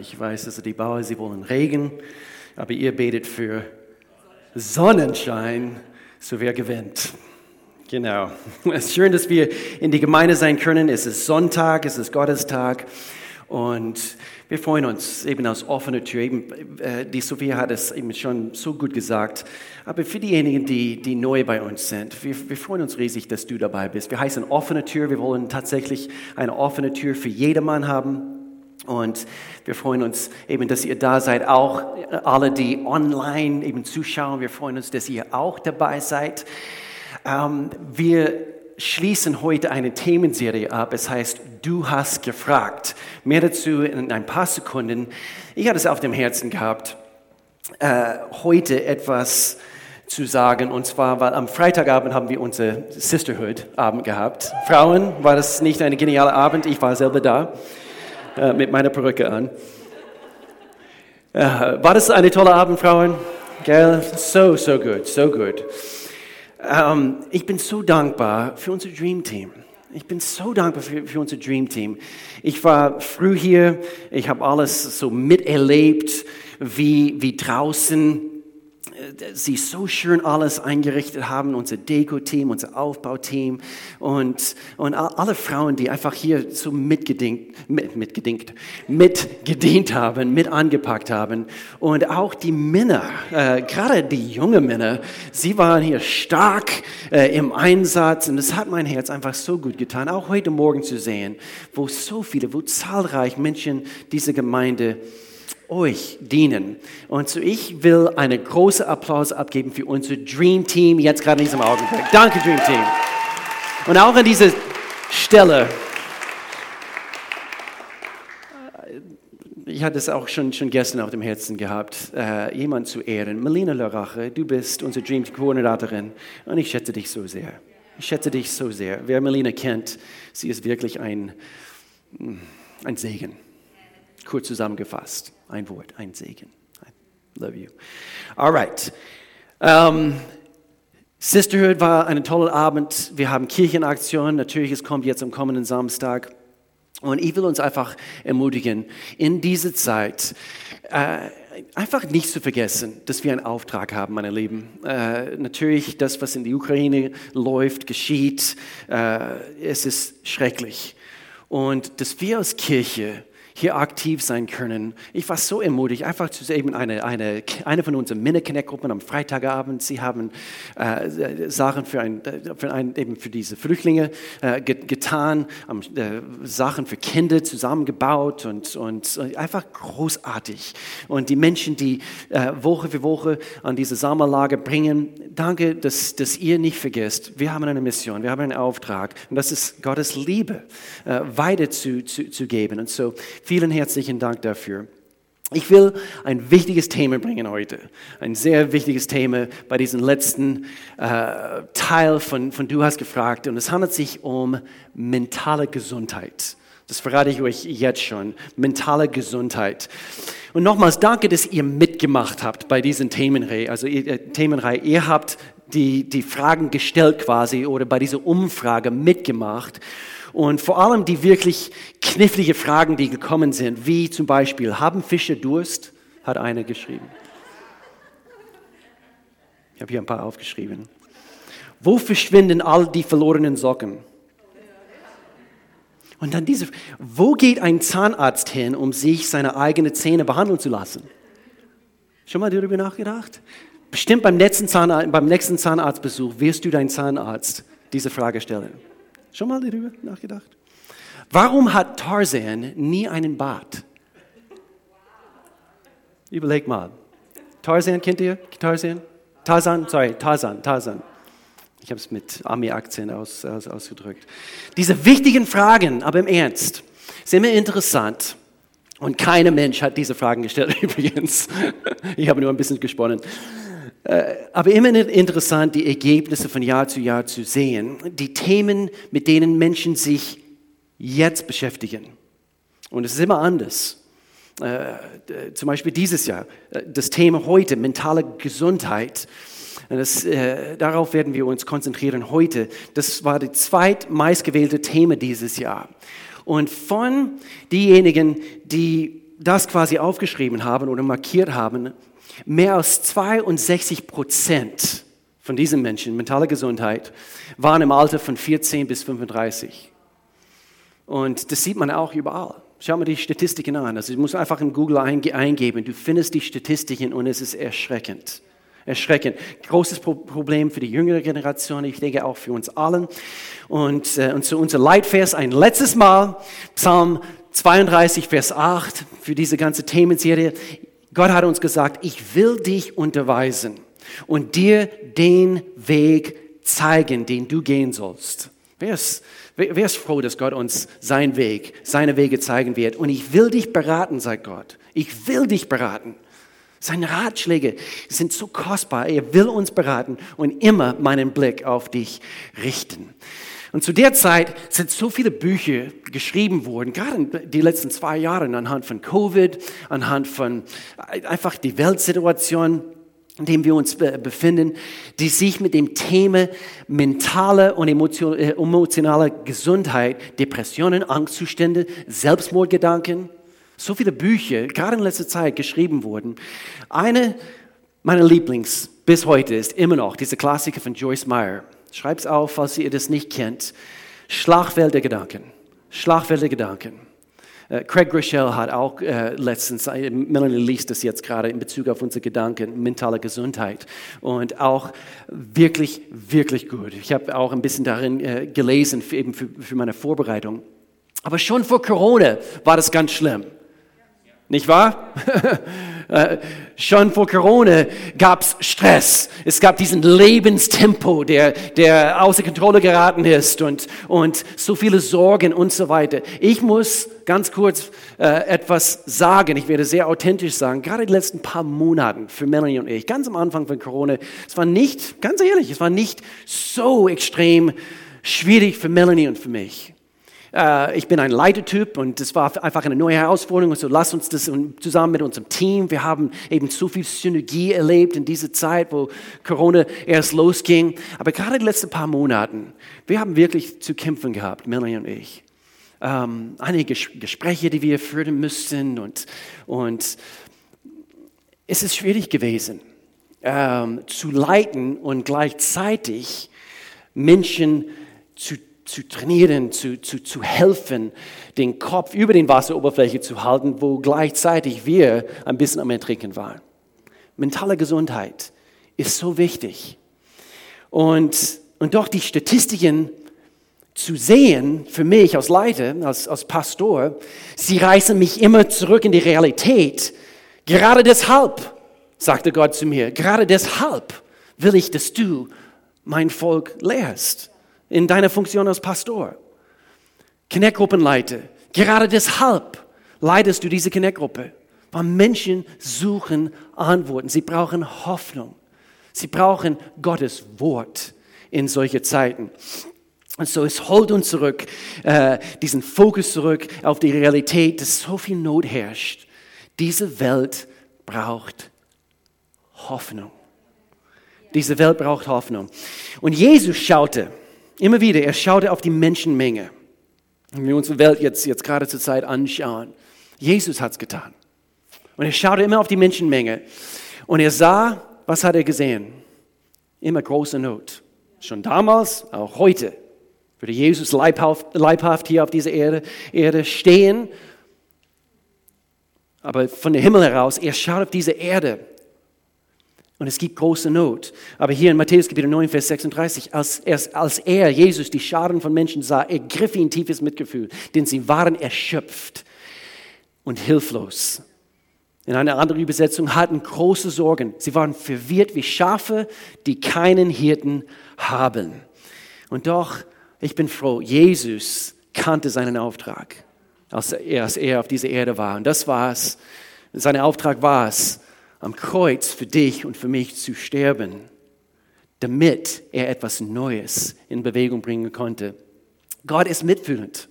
Ich weiß, dass die Bauern, sie wollen Regen, aber ihr betet für Sonnenschein, so wer gewinnt. Genau. Es ist schön, dass wir in die Gemeinde sein können. Es ist Sonntag, es ist Gottestag. Und wir freuen uns eben aus offener Tür. Eben, äh, die Sophia hat es eben schon so gut gesagt. Aber für diejenigen, die, die neu bei uns sind, wir, wir freuen uns riesig, dass du dabei bist. Wir heißen offene Tür. Wir wollen tatsächlich eine offene Tür für jedermann haben. Und wir freuen uns eben, dass ihr da seid, auch alle, die online eben zuschauen. Wir freuen uns, dass ihr auch dabei seid. Ähm, wir schließen heute eine Themenserie ab. Es heißt, du hast gefragt. Mehr dazu in ein paar Sekunden. Ich hatte es auf dem Herzen gehabt, äh, heute etwas zu sagen. Und zwar, weil am Freitagabend haben wir unser Sisterhood-Abend gehabt. Frauen, war das nicht ein genialer Abend? Ich war selber da. Äh, mit meiner Perücke an. Äh, war das eine tolle Abend, Frauen? Gell? So, so gut, so gut. Ähm, ich bin so dankbar für unser Dream Team. Ich bin so dankbar für, für unser Dream Team. Ich war früh hier, ich habe alles so miterlebt, wie, wie draußen sie so schön alles eingerichtet haben, unser Deko-Team, unser Aufbauteam und, und alle Frauen, die einfach hier so mitgedingt, mit, mitgedingt, mitgedient haben, mit angepackt haben. Und auch die Männer, äh, gerade die jungen Männer, sie waren hier stark äh, im Einsatz und es hat mein Herz einfach so gut getan, auch heute Morgen zu sehen, wo so viele, wo zahlreich Menschen diese Gemeinde euch dienen. Und so ich will einen großen Applaus abgeben für unser Dream Team jetzt gerade in diesem Augenblick. Danke Dream Team. Und auch an dieser Stelle, ich hatte es auch schon, schon gestern auf dem Herzen gehabt, äh, jemand zu ehren. Melina Larache, du bist unsere Dream Koordinatorin und ich schätze dich so sehr. Ich schätze dich so sehr. Wer Melina kennt, sie ist wirklich ein, ein Segen. Kurz zusammengefasst. Ein Wort, ein Segen. I love you. All right. Um, Sisterhood war ein toller Abend. Wir haben Kirchenaktion. Natürlich, es kommt jetzt am kommenden Samstag. Und ich will uns einfach ermutigen, in dieser Zeit äh, einfach nicht zu vergessen, dass wir einen Auftrag haben, meine Lieben. Äh, natürlich, das, was in der Ukraine läuft, geschieht, äh, es ist schrecklich. Und dass wir als Kirche hier aktiv sein können. Ich war so ermutigt, einfach zu sehen, eine, eine, eine von unseren Männer-Connect-Gruppen am Freitagabend, sie haben äh, Sachen für, ein, für, ein, eben für diese Flüchtlinge äh, getan, haben, äh, Sachen für Kinder zusammengebaut und, und einfach großartig. Und die Menschen, die äh, Woche für Woche an diese Sommerlager bringen, danke, dass, dass ihr nicht vergesst, wir haben eine Mission, wir haben einen Auftrag und das ist Gottes Liebe äh, weiter zu, zu, zu geben. Und so Vielen herzlichen Dank dafür. Ich will ein wichtiges Thema bringen heute, ein sehr wichtiges Thema bei diesem letzten äh, Teil von, von Du hast gefragt. Und es handelt sich um mentale Gesundheit. Das verrate ich euch jetzt schon. Mentale Gesundheit. Und nochmals danke, dass ihr mitgemacht habt bei diesen Themenreihe. Also äh, Themenreihe. Ihr habt die, die Fragen gestellt quasi oder bei dieser Umfrage mitgemacht. Und vor allem die wirklich knifflige Fragen, die gekommen sind, wie zum Beispiel, haben Fische Durst? Hat einer geschrieben. Ich habe hier ein paar aufgeschrieben. Wo verschwinden all die verlorenen Socken? Und dann diese, wo geht ein Zahnarzt hin, um sich seine eigenen Zähne behandeln zu lassen? Schon mal darüber nachgedacht? Bestimmt beim nächsten, Zahnarzt, beim nächsten Zahnarztbesuch wirst du deinen Zahnarzt diese Frage stellen. Schon mal darüber nachgedacht? Warum hat Tarzan nie einen Bart? Überleg mal. Tarzan, kennt ihr Tarzan? Tarzan, sorry, Tarzan, Tarzan. Ich habe es mit Ami-Akzent aus, aus, ausgedrückt. Diese wichtigen Fragen, aber im Ernst, sind mir interessant. Und kein Mensch hat diese Fragen gestellt übrigens. Ich habe nur ein bisschen gesponnen. Äh, aber immer interessant, die Ergebnisse von Jahr zu Jahr zu sehen. Die Themen, mit denen Menschen sich jetzt beschäftigen. Und es ist immer anders. Äh, zum Beispiel dieses Jahr, äh, das Thema heute, mentale Gesundheit. Das, äh, darauf werden wir uns konzentrieren heute. Das war das zweitmeistgewählte Thema dieses Jahr. Und von diejenigen, die das quasi aufgeschrieben haben oder markiert haben, mehr als 62 Prozent von diesen Menschen, mentale Gesundheit, waren im Alter von 14 bis 35. Und das sieht man auch überall. Schau mal die Statistiken an. Also du musst einfach in Google eingeben. Du findest die Statistiken und es ist erschreckend. Erschreckend. Großes Problem für die jüngere Generation, ich denke auch für uns allen. Und, äh, und zu unser Leitvers ein letztes Mal, Psalm 32, Vers 8, für diese ganze Themenserie. Gott hat uns gesagt, ich will dich unterweisen und dir den Weg zeigen, den du gehen sollst. Wer ist, wer ist froh, dass Gott uns seinen Weg, seine Wege zeigen wird? Und ich will dich beraten, sagt Gott. Ich will dich beraten. Seine Ratschläge sind so kostbar. Er will uns beraten und immer meinen Blick auf dich richten. Und zu der Zeit sind so viele Bücher geschrieben worden, gerade in die letzten zwei Jahre anhand von Covid, anhand von einfach die Weltsituation in dem wir uns befinden, die sich mit dem Thema mentale und äh, emotionale Gesundheit, Depressionen, Angstzustände, Selbstmordgedanken, so viele Bücher, gerade in letzter Zeit geschrieben wurden. Eine meiner Lieblings bis heute ist immer noch diese Klassiker von Joyce Meyer. Schreib's auf, falls ihr das nicht kennt. Schlagfeld der Gedanken. Schlagfeld der Gedanken. Äh, Craig Groeschel hat auch äh, letztens, äh, Melanie liest das jetzt gerade in Bezug auf unsere Gedanken, mentale Gesundheit und auch wirklich, wirklich gut. Ich habe auch ein bisschen darin äh, gelesen, für, eben für, für meine Vorbereitung. Aber schon vor Corona war das ganz schlimm. Nicht wahr? Äh, schon vor Corona gab es Stress. Es gab diesen Lebenstempo, der, der außer Kontrolle geraten ist und, und so viele Sorgen und so weiter. Ich muss ganz kurz äh, etwas sagen. Ich werde sehr authentisch sagen. Gerade die letzten paar Monaten für Melanie und ich, ganz am Anfang von Corona, es war nicht, ganz ehrlich, es war nicht so extrem schwierig für Melanie und für mich. Äh, ich bin ein Leitertyp und das war einfach eine neue Herausforderung. Und so lass uns das zusammen mit unserem Team. Wir haben eben so viel Synergie erlebt in dieser Zeit, wo Corona erst losging. Aber gerade die letzten paar Monaten, wir haben wirklich zu kämpfen gehabt, Melanie und ich. Ähm, einige Gespräche, die wir führen müssten und, und es ist schwierig gewesen, ähm, zu leiten und gleichzeitig Menschen zu zu trainieren, zu, zu, zu helfen, den Kopf über den Wasseroberfläche zu halten, wo gleichzeitig wir ein bisschen am Ertrinken waren. Mentale Gesundheit ist so wichtig. Und, und doch die Statistiken zu sehen, für mich als Leiter, als, als Pastor, sie reißen mich immer zurück in die Realität. Gerade deshalb, sagte Gott zu mir, gerade deshalb will ich, dass du mein Volk lehrst in deiner Funktion als Pastor. Connect-Gruppenleiter. Gerade deshalb leitest du diese Connect-Gruppe. Weil Menschen suchen Antworten. Sie brauchen Hoffnung. Sie brauchen Gottes Wort in solche Zeiten. Und so, es holt uns zurück, äh, diesen Fokus zurück auf die Realität, dass so viel Not herrscht. Diese Welt braucht Hoffnung. Diese Welt braucht Hoffnung. Und Jesus schaute, Immer wieder, er schaute auf die Menschenmenge. Wenn wir unsere Welt jetzt, jetzt gerade zur Zeit anschauen, Jesus hat es getan. Und er schaute immer auf die Menschenmenge. Und er sah, was hat er gesehen? Immer große Not. Schon damals, auch heute, würde Jesus leibhaft, leibhaft hier auf dieser Erde, Erde stehen. Aber von dem Himmel heraus, er schaut auf diese Erde und es gibt große Not. Aber hier in Matthäus Kapitel 9, Vers 36, als er, als er, Jesus, die Scharen von Menschen sah, ergriff ihn tiefes Mitgefühl, denn sie waren erschöpft und hilflos. In einer anderen Übersetzung hatten große Sorgen. Sie waren verwirrt wie Schafe, die keinen Hirten haben. Und doch, ich bin froh, Jesus kannte seinen Auftrag, als er, als er auf dieser Erde war. Und das war es. Sein Auftrag war es, am Kreuz für dich und für mich zu sterben, damit er etwas Neues in Bewegung bringen konnte. Gott ist mitfühlend.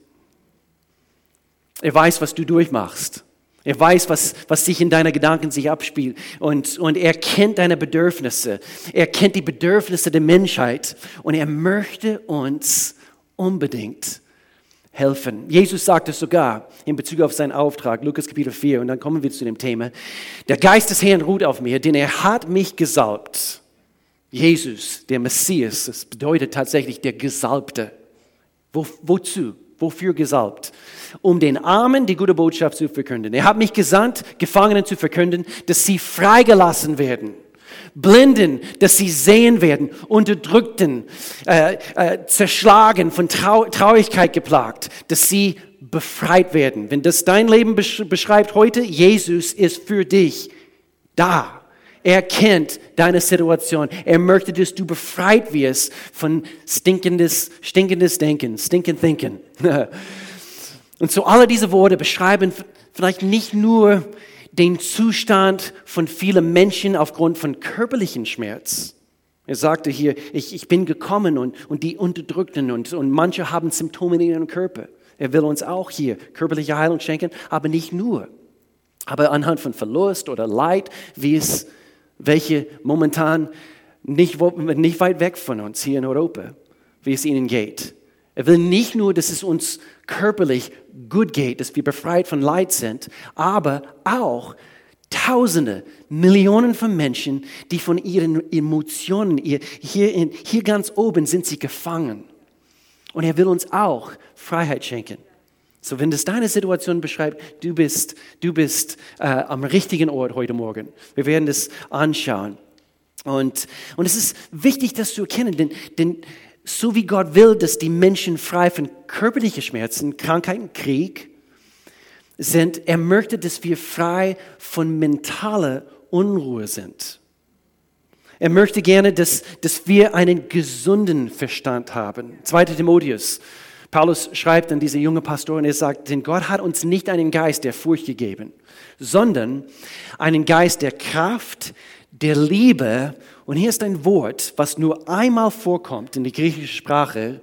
Er weiß, was du durchmachst. Er weiß, was, was sich in deinen Gedanken sich abspielt. Und, und er kennt deine Bedürfnisse. Er kennt die Bedürfnisse der Menschheit. Und er möchte uns unbedingt helfen. Jesus sagt es sogar in Bezug auf seinen Auftrag, Lukas Kapitel 4, und dann kommen wir zu dem Thema. Der Geist des Herrn ruht auf mir, denn er hat mich gesalbt. Jesus, der Messias, das bedeutet tatsächlich der Gesalbte. Wo, wozu? Wofür gesalbt? Um den Armen die gute Botschaft zu verkünden. Er hat mich gesandt, Gefangenen zu verkünden, dass sie freigelassen werden Blinden, dass sie sehen werden, Unterdrückten, äh, äh, zerschlagen, von Trau Traurigkeit geplagt, dass sie befreit werden. Wenn das dein Leben besch beschreibt heute, Jesus ist für dich da. Er kennt deine Situation. Er möchte, dass du befreit wirst von stinkendes, stinkendes Denken, stinkend Thinken. Und so alle diese Worte beschreiben vielleicht nicht nur den Zustand von vielen Menschen aufgrund von körperlichen Schmerz. Er sagte hier, ich, ich bin gekommen und, und die Unterdrückten und, und manche haben Symptome in ihrem Körper. Er will uns auch hier körperliche Heilung schenken, aber nicht nur. Aber anhand von Verlust oder Leid, wie es welche momentan nicht, nicht weit weg von uns hier in Europa, wie es ihnen geht. Er will nicht nur, dass es uns körperlich gut geht, dass wir befreit von Leid sind, aber auch Tausende, Millionen von Menschen, die von ihren Emotionen, hier, in, hier ganz oben sind sie gefangen. Und er will uns auch Freiheit schenken. So, wenn das deine Situation beschreibt, du bist, du bist äh, am richtigen Ort heute Morgen. Wir werden das anschauen. Und, und es ist wichtig, das zu erkennen, denn, denn so wie Gott will, dass die Menschen frei von körperlichen Schmerzen, Krankheiten, Krieg sind, er möchte, dass wir frei von mentaler Unruhe sind. Er möchte gerne, dass, dass wir einen gesunden Verstand haben. 2. Timotheus. Paulus schreibt an diese junge Pastorin, er sagt, denn Gott hat uns nicht einen Geist der Furcht gegeben, sondern einen Geist der Kraft, der Liebe und hier ist ein Wort, was nur einmal vorkommt in der griechischen Sprache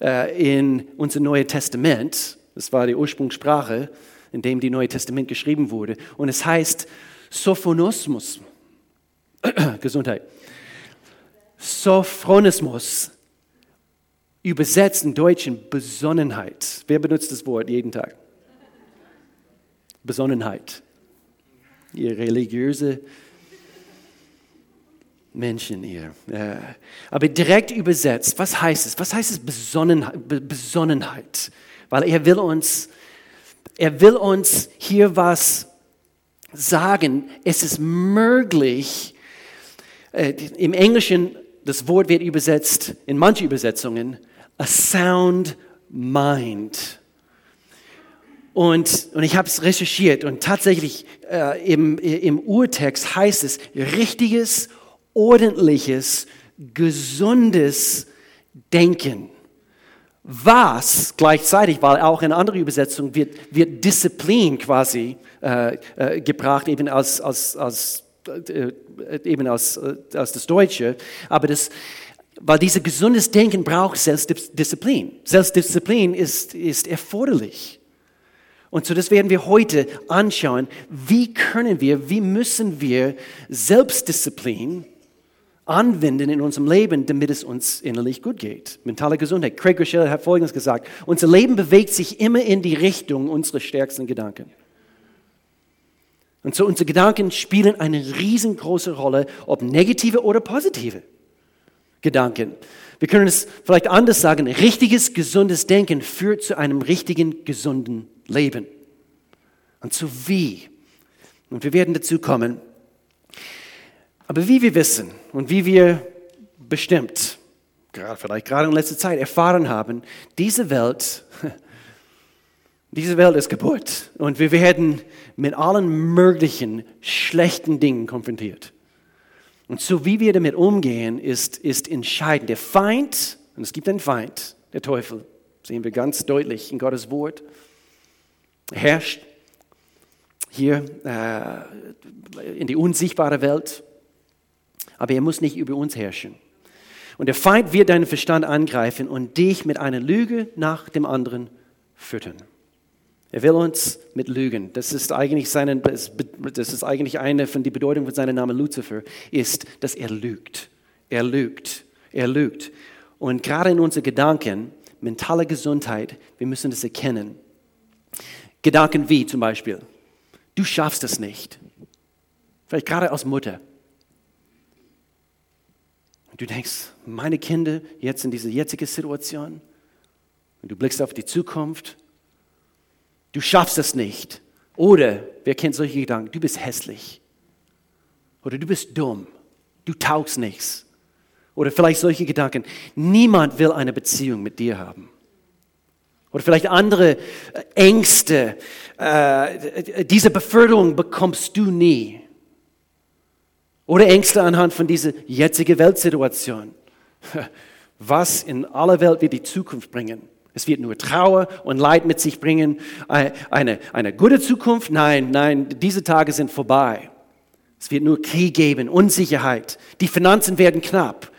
äh, in unser Neues Testament. Das war die Ursprungssprache, in dem die Neue Testament geschrieben wurde. Und es heißt Sophonismus. Gesundheit. Sophronismus. Übersetzt in Deutschen Besonnenheit. Wer benutzt das Wort jeden Tag? Besonnenheit. Ihr religiöse Menschen hier. Aber direkt übersetzt, was heißt es? Was heißt es Besonnenheit? Besonnenheit? Weil er will uns, er will uns hier was sagen. Es ist möglich, äh, im Englischen, das Wort wird übersetzt, in manchen Übersetzungen, a sound mind. Und, und ich habe es recherchiert und tatsächlich äh, im, im Urtext heißt es richtiges ordentliches, gesundes Denken. Was gleichzeitig, weil auch in anderen Übersetzungen wird, wird Disziplin quasi äh, äh, gebracht, eben als, als, als, äh, eben als, äh, als das Deutsche, aber das, weil dieses gesundes Denken braucht Selbstdisziplin. Selbstdisziplin ist, ist erforderlich. Und so das werden wir heute anschauen. Wie können wir, wie müssen wir Selbstdisziplin anwenden in unserem Leben, damit es uns innerlich gut geht. Mentale Gesundheit. Craig Rochelle hat Folgendes gesagt. Unser Leben bewegt sich immer in die Richtung unserer stärksten Gedanken. Und so unsere Gedanken spielen eine riesengroße Rolle, ob negative oder positive Gedanken. Wir können es vielleicht anders sagen, richtiges, gesundes Denken führt zu einem richtigen, gesunden Leben. Und zu wie? Und wir werden dazu kommen, aber wie wir wissen und wie wir bestimmt, gerade, vielleicht gerade in letzter Zeit erfahren haben, diese Welt, diese Welt ist kaputt und wir werden mit allen möglichen schlechten Dingen konfrontiert. Und so wie wir damit umgehen, ist, ist entscheidend. Der Feind, und es gibt einen Feind, der Teufel, sehen wir ganz deutlich in Gottes Wort, herrscht hier äh, in die unsichtbare Welt aber er muss nicht über uns herrschen. Und der Feind wird deinen Verstand angreifen und dich mit einer Lüge nach dem anderen füttern. Er will uns mit Lügen. Das ist eigentlich, seine, das ist eigentlich eine von den Bedeutungen von seinem Namen Lucifer, ist, dass er lügt. Er lügt. Er lügt. Und gerade in unseren Gedanken mentale Gesundheit, wir müssen das erkennen. Gedanken wie zum Beispiel, du schaffst es nicht. Vielleicht gerade als Mutter. Du denkst, meine Kinder jetzt in dieser jetzigen Situation, und du blickst auf die Zukunft, du schaffst es nicht. Oder, wer kennt solche Gedanken, du bist hässlich. Oder du bist dumm. Du taugst nichts. Oder vielleicht solche Gedanken, niemand will eine Beziehung mit dir haben. Oder vielleicht andere äh, Ängste, äh, diese Beförderung bekommst du nie. Oder Ängste anhand von dieser jetzigen Weltsituation. Was in aller Welt wird die Zukunft bringen? Es wird nur Trauer und Leid mit sich bringen. Äh, eine, eine gute Zukunft? Nein, nein, diese Tage sind vorbei. Es wird nur Krieg geben, Unsicherheit. Die Finanzen werden knapp.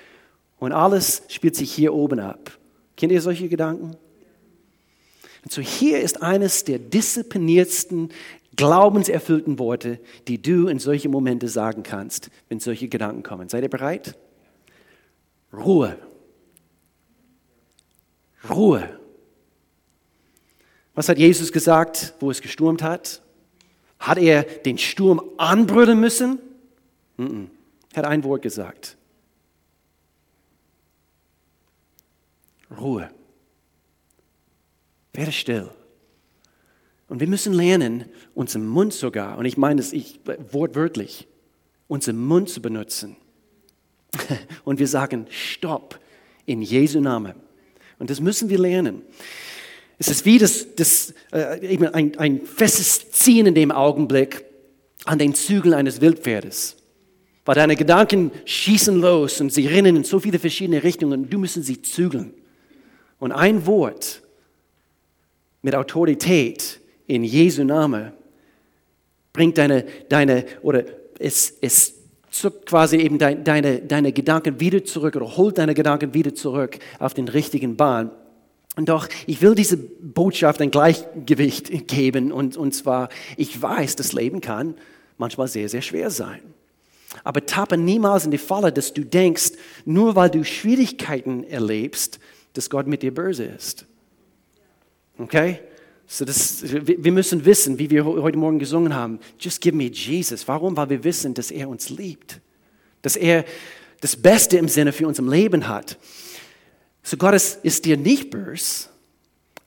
Und alles spielt sich hier oben ab. Kennt ihr solche Gedanken? Und so hier ist eines der diszipliniertsten, glaubenserfüllten Worte, die du in solche Momente sagen kannst, wenn solche Gedanken kommen. Seid ihr bereit? Ruhe. Ruhe. Was hat Jesus gesagt, wo es gestürmt hat? Hat er den Sturm anbrüllen müssen? Er hat ein Wort gesagt. Ruhe. Werde still. Und wir müssen lernen, unseren Mund sogar, und ich meine es ich, wortwörtlich, unseren Mund zu benutzen. Und wir sagen, stopp, in Jesu Namen. Und das müssen wir lernen. Es ist wie das, das, äh, ein, ein festes Ziehen in dem Augenblick an den Zügeln eines Wildpferdes. Weil deine Gedanken schießen los und sie rennen in so viele verschiedene Richtungen und du müssen sie zügeln. Und ein Wort mit Autorität in Jesu Name bringt deine, deine oder es, es zuckt quasi eben deine, deine, deine Gedanken wieder zurück oder holt deine Gedanken wieder zurück auf den richtigen Bahn. Und doch, ich will diese Botschaft ein Gleichgewicht geben und, und zwar, ich weiß, das Leben kann manchmal sehr, sehr schwer sein. Aber tappe niemals in die Falle, dass du denkst, nur weil du Schwierigkeiten erlebst, dass Gott mit dir böse ist. Okay? So das, wir müssen wissen, wie wir heute Morgen gesungen haben, just give me Jesus. Warum? Weil wir wissen, dass er uns liebt. Dass er das Beste im Sinne für unser Leben hat. So Gott ist, ist dir nicht böse,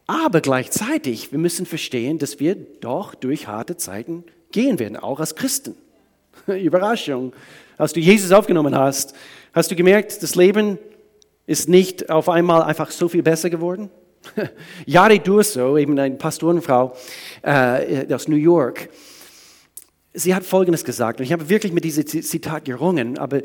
aber gleichzeitig, wir müssen verstehen, dass wir doch durch harte Zeiten gehen werden, auch als Christen. Überraschung. Als du Jesus aufgenommen hast, hast du gemerkt, das Leben ist nicht auf einmal einfach so viel besser geworden? Yari Durso, eben eine Pastorenfrau äh, aus New York, sie hat Folgendes gesagt, und ich habe wirklich mit diesem Zitat gerungen, aber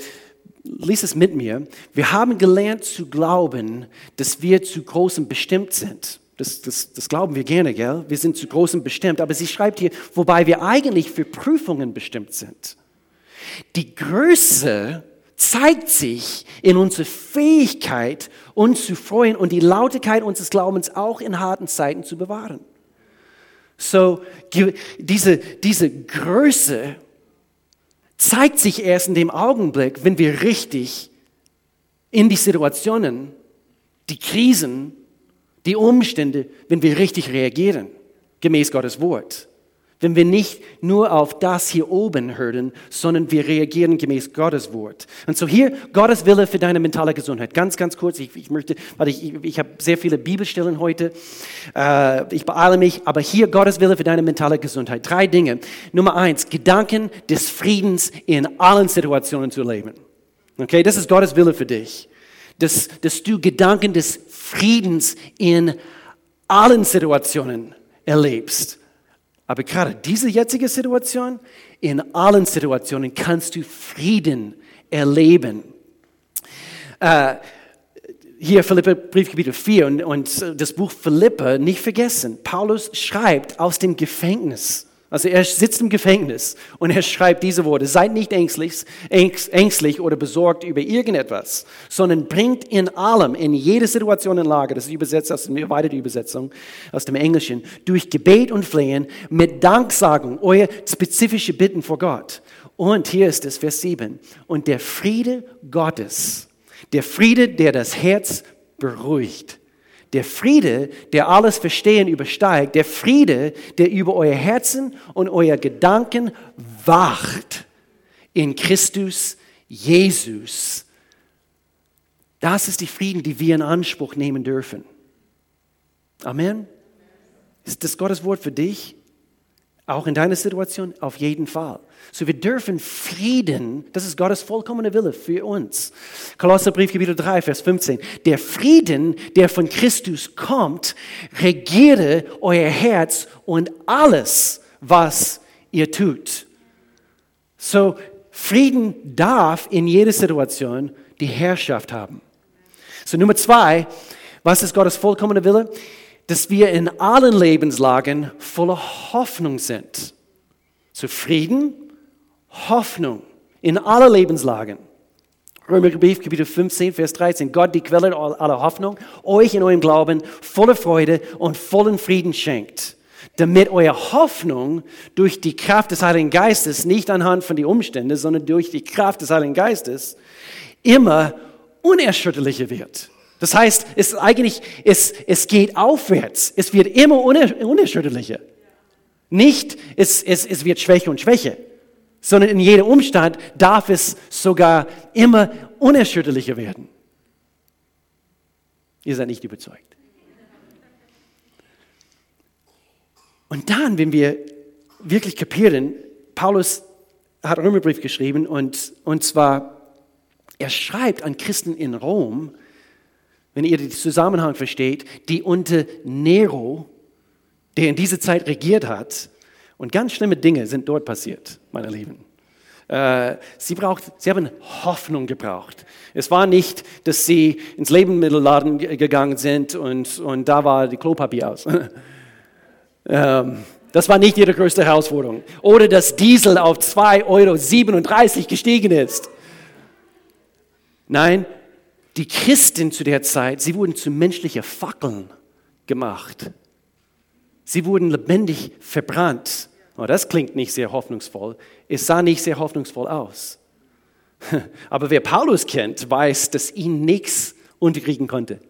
lies es mit mir. Wir haben gelernt zu glauben, dass wir zu großem bestimmt sind. Das, das, das glauben wir gerne, gell? Wir sind zu großem bestimmt. Aber sie schreibt hier, wobei wir eigentlich für Prüfungen bestimmt sind. Die Größe zeigt sich in unserer Fähigkeit, uns zu freuen und die Lautigkeit unseres Glaubens auch in harten Zeiten zu bewahren. So, diese, diese Größe zeigt sich erst in dem Augenblick, wenn wir richtig in die Situationen, die Krisen, die Umstände, wenn wir richtig reagieren, gemäß Gottes Wort. Wenn wir nicht nur auf das hier oben hören, sondern wir reagieren gemäß Gottes Wort. Und so hier Gottes Wille für deine mentale Gesundheit. Ganz, ganz kurz, ich, ich möchte, weil ich, ich, habe sehr viele Bibelstellen heute, äh, ich beeile mich, aber hier Gottes Wille für deine mentale Gesundheit. Drei Dinge. Nummer eins, Gedanken des Friedens in allen Situationen zu leben. Okay, das ist Gottes Wille für dich. Dass, dass du Gedanken des Friedens in allen Situationen erlebst. Aber gerade diese jetzige Situation, in allen Situationen kannst du Frieden erleben. Äh, hier Philippe Brief Kapitel 4 und, und das Buch Philippe nicht vergessen. Paulus schreibt aus dem Gefängnis. Also er sitzt im Gefängnis und er schreibt diese Worte. Seid nicht ängstlich, ängstlich oder besorgt über irgendetwas, sondern bringt in allem, in jeder Situation in Lage, das ist übersetzt aus der weiteren Übersetzung aus dem Englischen, durch Gebet und Flehen mit Danksagung euer spezifische Bitten vor Gott. Und hier ist es, Vers 7. Und der Friede Gottes, der Friede, der das Herz beruhigt, Der Friede, der alles Verstehen übersteigt, der Friede, der über euer Herzen und euer Gedanken wacht in Christus Jesus. Das ist die Frieden, die wir in Anspruch nehmen dürfen. Amen. Ist das Gottes Wort für dich? Auch in deiner Situation? Auf jeden Fall. So wir dürfen Frieden, das ist Gottes vollkommene Wille für uns. Kolosserbrief Kapitel 3, Vers 15. Der Frieden, der von Christus kommt, regiere euer Herz und alles, was ihr tut. So Frieden darf in jeder Situation die Herrschaft haben. So Nummer zwei, was ist Gottes vollkommene Wille? Dass wir in allen Lebenslagen voller Hoffnung sind. Zufrieden, Hoffnung in allen Lebenslagen. Römerbrief, Kapitel 15, Vers 13. Gott, die Quelle aller Hoffnung, euch in eurem Glauben volle Freude und vollen Frieden schenkt damit eure Hoffnung durch die Kraft des Heiligen Geistes, nicht anhand von den Umständen, sondern durch die Kraft des Heiligen Geistes, immer unerschütterlicher wird. Das heißt, es eigentlich, es, es geht aufwärts. Es wird immer unerschütterlicher. Nicht, es, es, es wird schwächer und schwächer, sondern in jedem Umstand darf es sogar immer unerschütterlicher werden. Ihr seid nicht überzeugt. Und dann, wenn wir wirklich kapieren, Paulus hat einen Römerbrief geschrieben und, und zwar, er schreibt an Christen in Rom, wenn ihr den Zusammenhang versteht, die unter Nero, der in dieser Zeit regiert hat, und ganz schlimme Dinge sind dort passiert, meine Lieben. Äh, sie, braucht, sie haben Hoffnung gebraucht. Es war nicht, dass sie ins Lebensmittelladen gegangen sind und, und da war die Klopapier aus. Ähm, das war nicht ihre größte Herausforderung. Oder dass Diesel auf 2,37 Euro gestiegen ist. Nein, die Christen zu der Zeit, sie wurden zu menschlichen Fackeln gemacht. Sie wurden lebendig verbrannt. Oh, das klingt nicht sehr hoffnungsvoll. Es sah nicht sehr hoffnungsvoll aus. Aber wer Paulus kennt, weiß, dass ihn nichts unterkriegen konnte.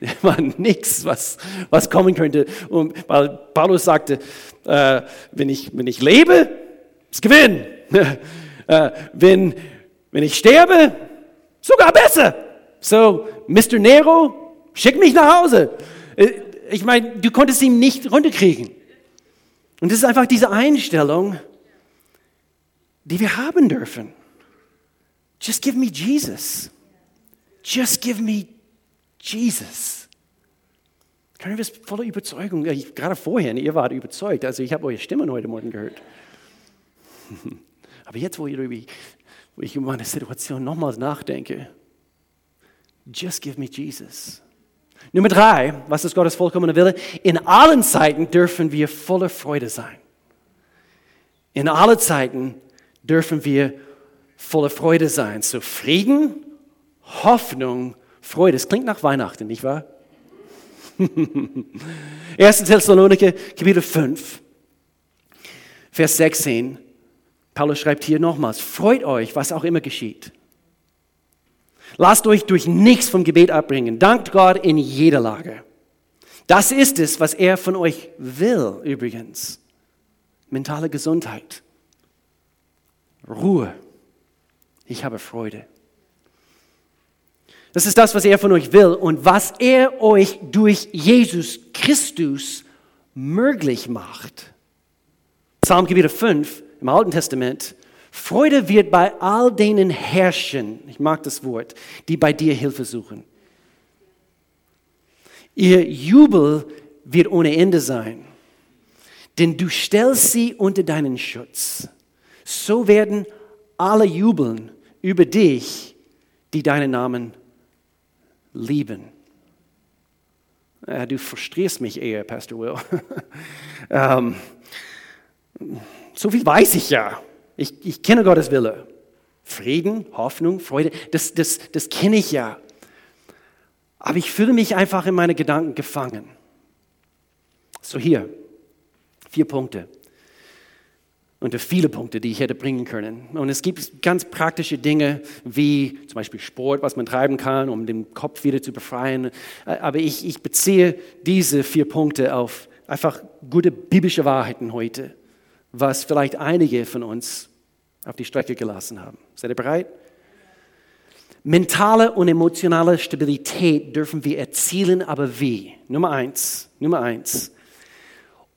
war nichts, was, was kommen könnte. Und weil Paulus sagte, äh, wenn, ich, wenn ich lebe, ist Gewinn. äh, wenn, wenn ich sterbe, sogar besser. So, Mr. Nero, schick mich nach Hause. Äh, ich meine, du konntest ihn nicht runterkriegen. Und das ist einfach diese Einstellung, die wir haben dürfen. Just give me Jesus. Just give me Jesus. Können wir es voller Überzeugung, ich, gerade vorher, ihr wart überzeugt, also ich habe eure Stimmen heute Morgen gehört. Aber jetzt, wo ich, wo ich über meine Situation nochmals nachdenke, just give me Jesus. Nummer drei, was ist Gottes vollkommene Wille? In allen Zeiten dürfen wir voller Freude sein. In allen Zeiten dürfen wir voller Freude sein. So Frieden, Hoffnung Freude. Es klingt nach Weihnachten, nicht wahr? 1. Thessaloniker, Kapitel 5, Vers 16. Paulus schreibt hier nochmals, freut euch, was auch immer geschieht. Lasst euch durch nichts vom Gebet abbringen. Dankt Gott in jeder Lage. Das ist es, was er von euch will, übrigens. Mentale Gesundheit. Ruhe. Ich habe Freude. Das ist das, was er von euch will und was er euch durch Jesus Christus möglich macht. Psalm Kapitel 5 im Alten Testament. Freude wird bei all denen herrschen, ich mag das Wort, die bei dir Hilfe suchen. Ihr Jubel wird ohne Ende sein, denn du stellst sie unter deinen Schutz. So werden alle jubeln über dich, die deinen Namen lieben. Du frustrierst mich eher, Pastor Will. ähm, so viel weiß ich ja. Ich, ich kenne Gottes Wille. Frieden, Hoffnung, Freude, das, das, das kenne ich ja. Aber ich fühle mich einfach in meine Gedanken gefangen. So hier, vier Punkte. unter viele Punkte, die ich hätte bringen können. Und es gibt ganz praktische Dinge, wie zum Beispiel Sport, was man treiben kann, um den Kopf wieder zu befreien. Aber ich, ich beziehe diese vier Punkte auf einfach gute biblische Wahrheiten heute, was vielleicht einige von uns auf die Strecke gelassen haben. Seid ihr bereit? Mentale und emotionale Stabilität dürfen wir erzielen, aber wie? Nummer eins, Nummer eins.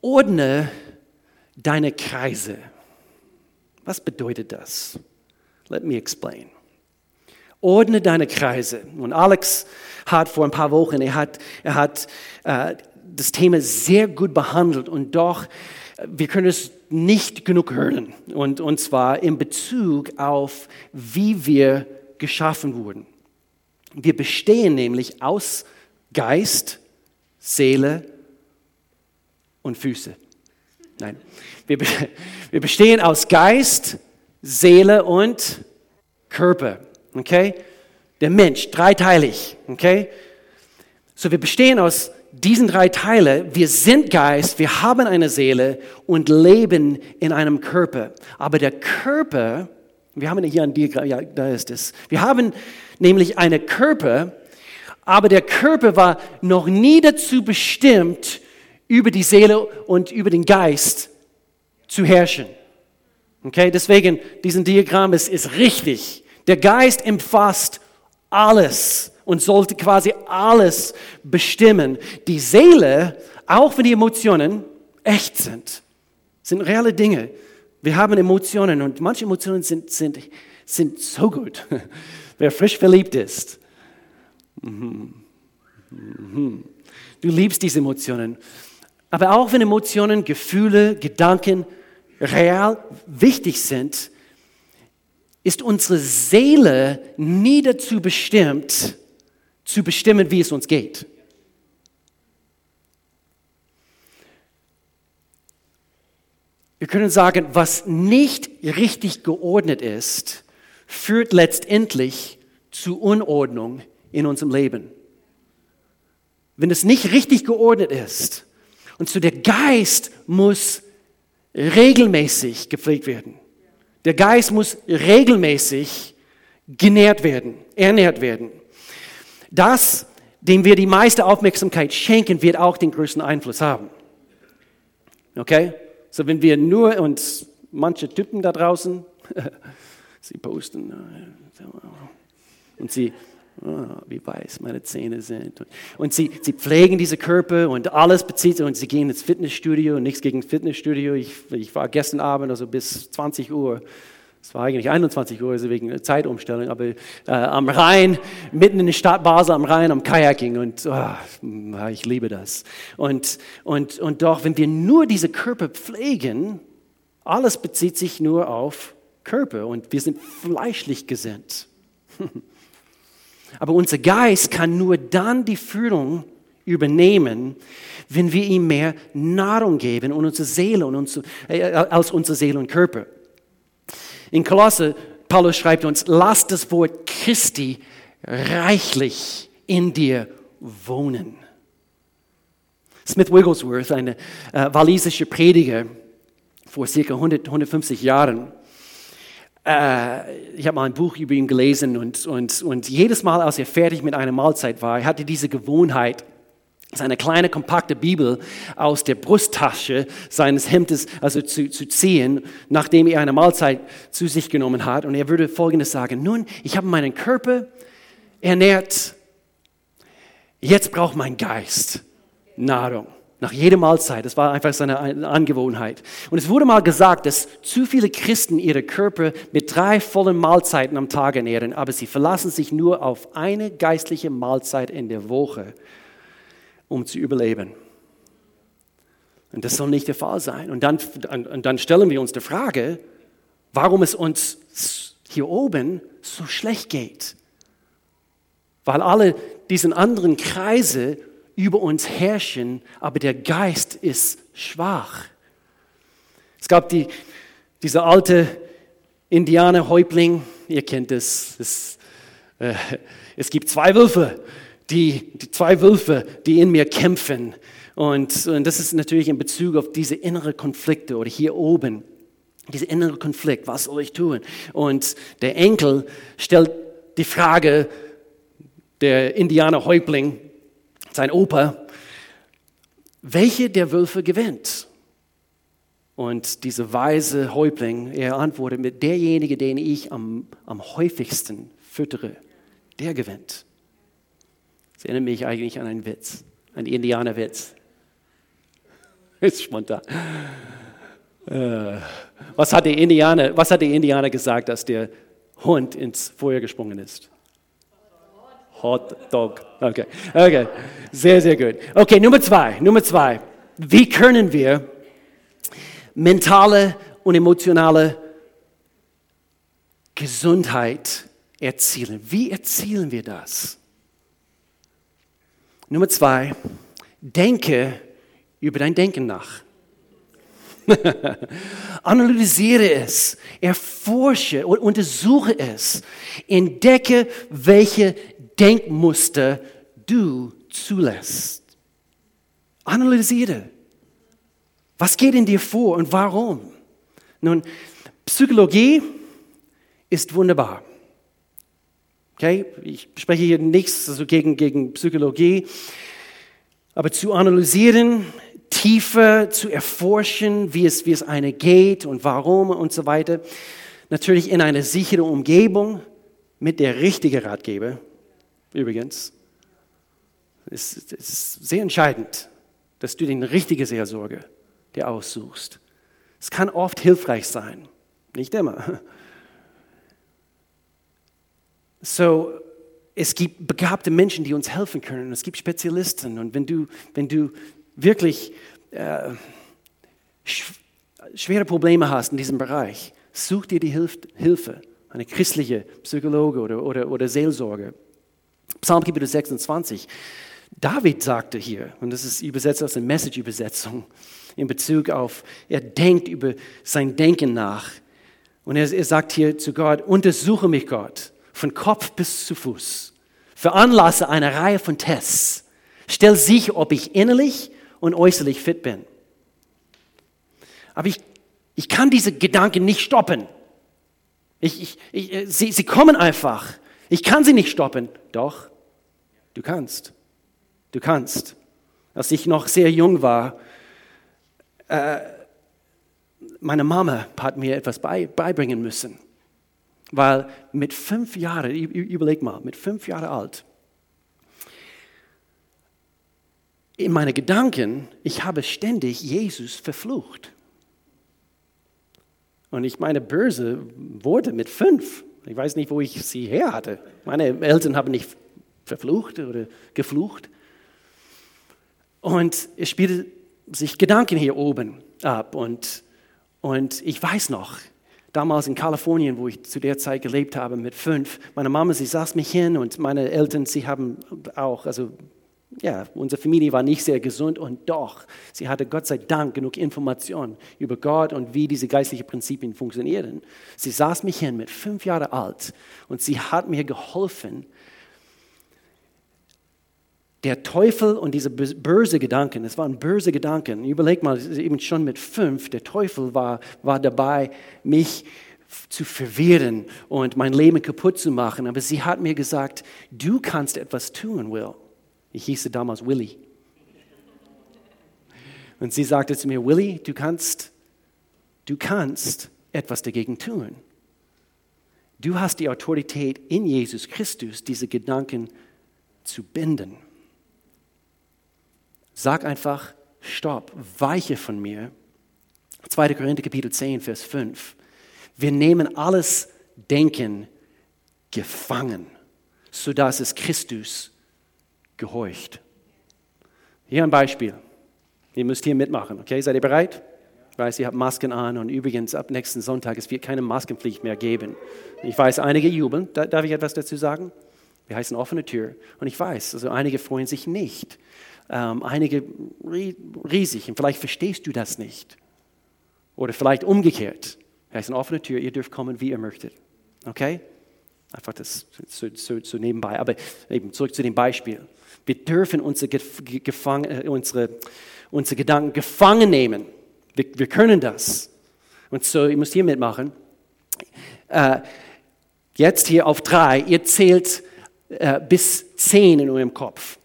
Ordne deine Kreise. Was bedeutet das? Let me explain. Ordne deine Kreise. Und Alex hat vor ein paar Wochen, er hat, er hat äh, das Thema sehr gut behandelt und doch, wir können es nicht genug hören. Und, und zwar in Bezug auf, wie wir geschaffen wurden. Wir bestehen nämlich aus Geist, Seele und Füße. Nein, wir, wir bestehen aus Geist, Seele und Körper. Okay? Der Mensch, dreiteilig. Okay? So, wir bestehen aus diesen drei Teilen. Wir sind Geist, wir haben eine Seele und leben in einem Körper. Aber der Körper, wir haben hier ein Diagramm, ja, da ist es. Wir haben nämlich einen Körper, aber der Körper war noch nie dazu bestimmt, über die Seele und über den Geist zu herrschen. Okay, deswegen, diesen Diagramm ist, ist richtig. Der Geist umfasst alles und sollte quasi alles bestimmen. Die Seele, auch wenn die Emotionen echt sind, sind reale Dinge. Wir haben Emotionen und manche Emotionen sind, sind, sind so gut. Wer frisch verliebt ist, du liebst diese Emotionen. Aber auch wenn Emotionen, Gefühle, Gedanken real wichtig sind, ist unsere Seele nie dazu bestimmt, zu bestimmen, wie es uns geht. Wir können sagen, was nicht richtig geordnet ist, führt letztendlich zu Unordnung in unserem Leben. Wenn es nicht richtig geordnet ist, und so der Geist muss regelmäßig gepflegt werden. Der Geist muss regelmäßig genährt werden, ernährt werden. Das, dem wir die meiste Aufmerksamkeit schenken, wird auch den größten Einfluss haben. Okay? So, wenn wir nur uns manche Typen da draußen, sie posten äh, und sie oh, wie weiß meine Zähne sind. Und sie, sie pflegen diese Körper und alles bezieht sich und sie gehen ins Fitnessstudio nichts gegen Fitnessstudio. Ich, ich war gestern Abend also bis 20 Uhr. Es war eigentlich 21 Uhr, also wegen Zeitumstellung, aber äh, am Rhein, mitten in der Stadt Basel am Rhein, am Kayaking und oh, ich liebe das. Und, und, und doch, wenn wir nur diese Körper pflegen, alles bezieht sich nur auf Körper und wir sind fleischlich gesinnt. Aber unser Geist kann nur dann die Führung übernehmen, wenn wir ihm mehr Nahrung geben und unsere Seele und unsere, äh, als unsere Seele und Körper. In Kolosse, Paulus schreibt uns, lass das Wort Christi reichlich in dir wohnen. Smith Wigglesworth, ein äh, walisischer Prediger vor circa 100, 150 Jahren, äh, ich habe mal ein Buch über ihn gelesen und, und, und jedes Mal, als er fertig mit einer Mahlzeit war, er hatte diese Gewohnheit, seine kleine kompakte Bibel aus der Brusttasche seines Hemdes also zu, zu ziehen, nachdem er eine Mahlzeit zu sich genommen hat. Und er würde Folgendes sagen, nun, ich habe meinen Körper ernährt, jetzt braucht mein Geist Nahrung. Nach jeder Mahlzeit. Das war einfach seine Angewohnheit. Und es wurde mal gesagt, dass zu viele Christen ihre Körper mit drei vollen Mahlzeiten am Tag ernähren, aber sie verlassen sich nur auf eine geistliche Mahlzeit in der Woche, um zu überleben. Und das soll nicht der Fall sein. Und dann, und dann stellen wir uns die Frage, warum es uns hier oben so schlecht geht. Weil alle diesen anderen Kreise über uns herrschen, aber der Geist ist schwach. Es gab die, diese alte Indianerhäuptling, ihr kennt es, es, äh, es gibt zwei Wölfe, die, die zwei Wölfe, die in mir kämpfen. Und, und das ist natürlich in Bezug auf diese inneren Konflikte oder hier oben. Dieser innere Konflikt, was soll ich tun? Und der Enkel stellt die Frage, der Indianer-Häuptling, sein Opa, welche der Wölfe gewinnt? Und dieser weise Häuptling, er antwortet mit, derjenige, den ich am, am häufigsten füttere, der gewinnt. Das erinnert mich eigentlich an einen Witz, einen Indianerwitz. Ist spontan. Äh, was, hat der Indianer, was hat der Indianer gesagt, als der Hund ins Feuer gesprungen ist? Hot Dog. Okay, okay. Sehr, sehr gut. Okay, Nummer zwei. Nummer zwei. Wie können wir mentale und emotionale Gesundheit erzielen? Wie erzielen wir das? Nummer zwei. Denke über dein Denken nach. Analysiere es, erforsche und untersuche es. Entdecke, welche Denkmuster du zulässt. Analysiere. Was geht in dir vor und warum? Nun, Psychologie ist wunderbar. Okay, ich spreche hier nichts also gegen, gegen Psychologie, aber zu analysieren, tiefer zu erforschen, wie es, wie es eine geht und warum und so weiter, natürlich in einer sicheren Umgebung mit der richtigen Ratgeber, übrigens. Es ist sehr entscheidend, dass du den richtigen Seelsorge dir aussuchst. Es kann oft hilfreich sein, nicht immer. So, es gibt begabte Menschen, die uns helfen können. Es gibt Spezialisten. Und wenn du, wenn du wirklich äh, schwere Probleme hast in diesem Bereich, such dir die Hilfe. Eine christliche Psychologe oder, oder, oder Seelsorge. Psalm Kapitel 26. David sagte hier, und das ist übersetzt aus der Message-Übersetzung, in Bezug auf, er denkt über sein Denken nach. Und er, er sagt hier zu Gott, untersuche mich Gott, von Kopf bis zu Fuß. Veranlasse eine Reihe von Tests. Stell sich, ob ich innerlich und äußerlich fit bin. Aber ich, ich kann diese Gedanken nicht stoppen. Ich, ich, ich, äh, sie, sie kommen einfach. Ich kann sie nicht stoppen. Doch, du kannst. Du kannst. Als ich noch sehr jung war, äh, meine Mama hat mir etwas bei, beibringen müssen. Weil mit fünf Jahren, überleg mal, mit fünf Jahren alt, in meinen Gedanken, ich habe ständig Jesus verflucht. Und ich meine böse Worte mit fünf. Ich weiß nicht, wo ich sie her hatte. Meine Eltern haben nicht verflucht oder geflucht. Und es spielte sich Gedanken hier oben ab. Und, und ich weiß noch, damals in Kalifornien, wo ich zu der Zeit gelebt habe mit fünf, meine Mama, sie saß mich hin und meine Eltern, sie haben auch, also ja, unsere Familie war nicht sehr gesund und doch, sie hatte Gott sei Dank genug Informationen über Gott und wie diese geistlichen Prinzipien funktionieren. Sie saß mich hin mit fünf Jahren alt und sie hat mir geholfen, der Teufel und diese böse Gedanken, es waren böse Gedanken. Überleg mal, eben schon mit fünf, der Teufel war, war dabei, mich zu verwirren und mein Leben kaputt zu machen. Aber sie hat mir gesagt, du kannst etwas tun, Will. Ich hieße damals Willy. Und sie sagte zu mir, Willy, du kannst, du kannst etwas dagegen tun. Du hast die Autorität in Jesus Christus, diese Gedanken zu binden. Sag einfach, stopp, weiche von mir. 2. Korinther Kapitel 10, Vers 5. Wir nehmen alles Denken gefangen, sodass es Christus gehorcht. Hier ein Beispiel. Ihr müsst hier mitmachen, okay? Seid ihr bereit? Ich weiß, ihr habt Masken an und übrigens ab nächsten Sonntag, es wird keine Maskenpflicht mehr geben. Ich weiß, einige jubeln. Darf ich etwas dazu sagen? Wir heißen offene Tür. Und ich weiß, also einige freuen sich nicht ähm, einige riesig und vielleicht verstehst du das nicht. Oder vielleicht umgekehrt. Ist eine offene Tür, ihr dürft kommen, wie ihr möchtet. Okay? Einfach das so, so, so nebenbei. Aber eben zurück zu dem Beispiel. Wir dürfen unsere, Gefang, äh, unsere, unsere Gedanken gefangen nehmen. Wir, wir können das. Und so, ihr müsst hier mitmachen. Äh, jetzt hier auf drei, ihr zählt äh, bis zehn in eurem Kopf,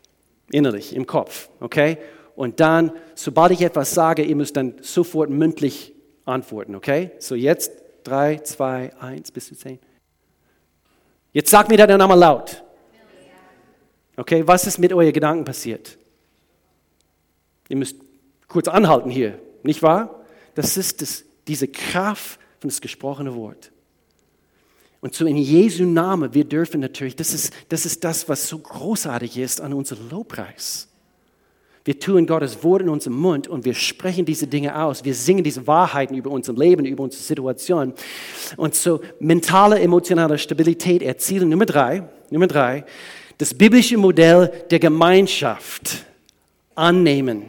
innerlich, im Kopf, okay? Und dann, sobald ich etwas sage, ihr müsst dann sofort mündlich antworten, okay? So jetzt drei, zwei, eins bis zu zehn. Jetzt sagt mir der Name laut. Okay, was ist mit euren Gedanken passiert? Ihr müsst kurz anhalten hier, nicht wahr? Das ist das, diese Kraft von das gesprochene Wort. Und so in Jesu Namen, wir dürfen natürlich, das ist, das ist das, was so großartig ist an unserem Lobpreis. Wir tun Gottes Wort in unserem Mund und wir sprechen diese Dinge aus. Wir singen diese Wahrheiten über unser Leben, über unsere Situation. Und so mentale, emotionale Stabilität erzielen. Nummer drei, Nummer drei, das biblische Modell der Gemeinschaft annehmen.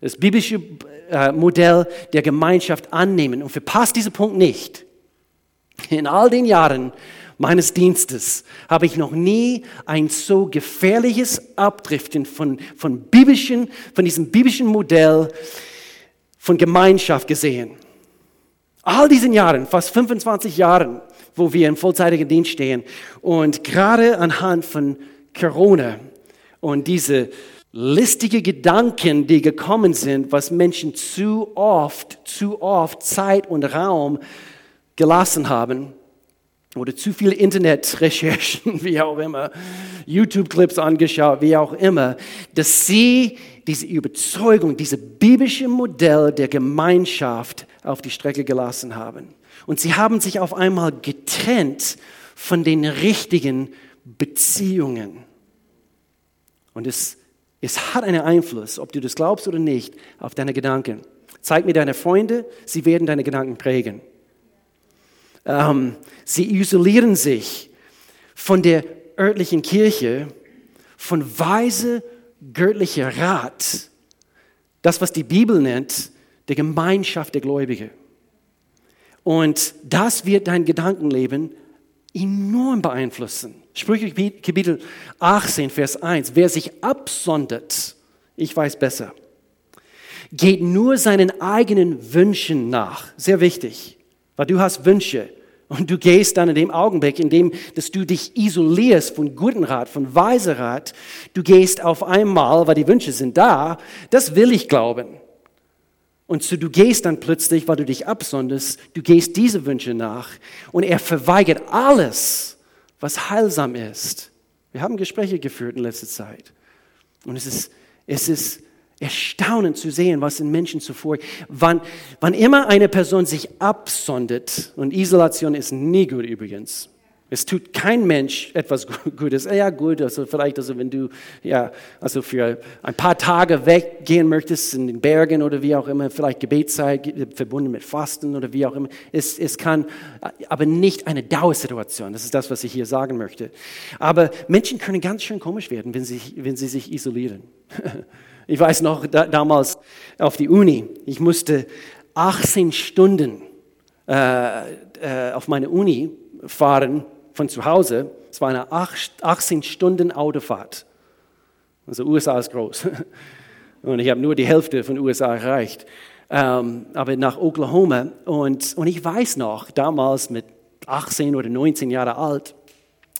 Das biblische äh, Modell der Gemeinschaft annehmen. Und verpasst diesen Punkt nicht. In all den Jahren meines Dienstes habe ich noch nie ein so gefährliches Abdriften von, von, biblischen, von diesem biblischen Modell von Gemeinschaft gesehen. All diesen Jahren, fast 25 Jahren, wo wir im vollzeitigen Dienst stehen und gerade anhand von Corona und diese listige Gedanken, die gekommen sind, was Menschen zu oft, zu oft Zeit und Raum gelassen haben oder zu viele Internetrecherchen, wie auch immer, YouTube-Clips angeschaut, wie auch immer, dass sie diese Überzeugung, dieses biblische Modell der Gemeinschaft auf die Strecke gelassen haben. Und sie haben sich auf einmal getrennt von den richtigen Beziehungen. Und es, es hat einen Einfluss, ob du das glaubst oder nicht, auf deine Gedanken. Zeig mir deine Freunde, sie werden deine Gedanken prägen. Ähm, sie isolieren sich von der örtlichen Kirche, von weise göttlicher Rat, das, was die Bibel nennt, der Gemeinschaft der Gläubigen. Und das wird dein Gedankenleben enorm beeinflussen. Sprüche Kapitel 18, Vers 1. Wer sich absondert, ich weiß besser, geht nur seinen eigenen Wünschen nach. Sehr wichtig, weil du hast Wünsche. Und du gehst dann in dem Augenblick, in dem dass du dich isolierst von guten Rat, von weiser Rat, du gehst auf einmal, weil die Wünsche sind da, das will ich glauben. Und so du gehst dann plötzlich, weil du dich absonderst, du gehst diese Wünsche nach und er verweigert alles, was heilsam ist. Wir haben Gespräche geführt in letzter Zeit. Und es ist, es ist erstaunend zu sehen, was in Menschen zuvor, wann, wann immer eine Person sich absondert, und Isolation ist nie gut übrigens, es tut kein Mensch etwas Gutes. Ja, gut, also vielleicht, also wenn du ja, also für ein paar Tage weggehen möchtest in den Bergen oder wie auch immer, vielleicht Gebetszeit verbunden mit Fasten oder wie auch immer. Es, es kann, aber nicht eine Dauersituation. Das ist das, was ich hier sagen möchte. Aber Menschen können ganz schön komisch werden, wenn sie, wenn sie sich isolieren. Ich weiß noch, da, damals auf die Uni, ich musste 18 Stunden äh, äh, auf meine Uni fahren von zu Hause. Es war eine 18 Stunden Autofahrt. Also USA ist groß. Und ich habe nur die Hälfte von USA erreicht. Ähm, aber nach Oklahoma. Und, und ich weiß noch, damals mit 18 oder 19 Jahren alt,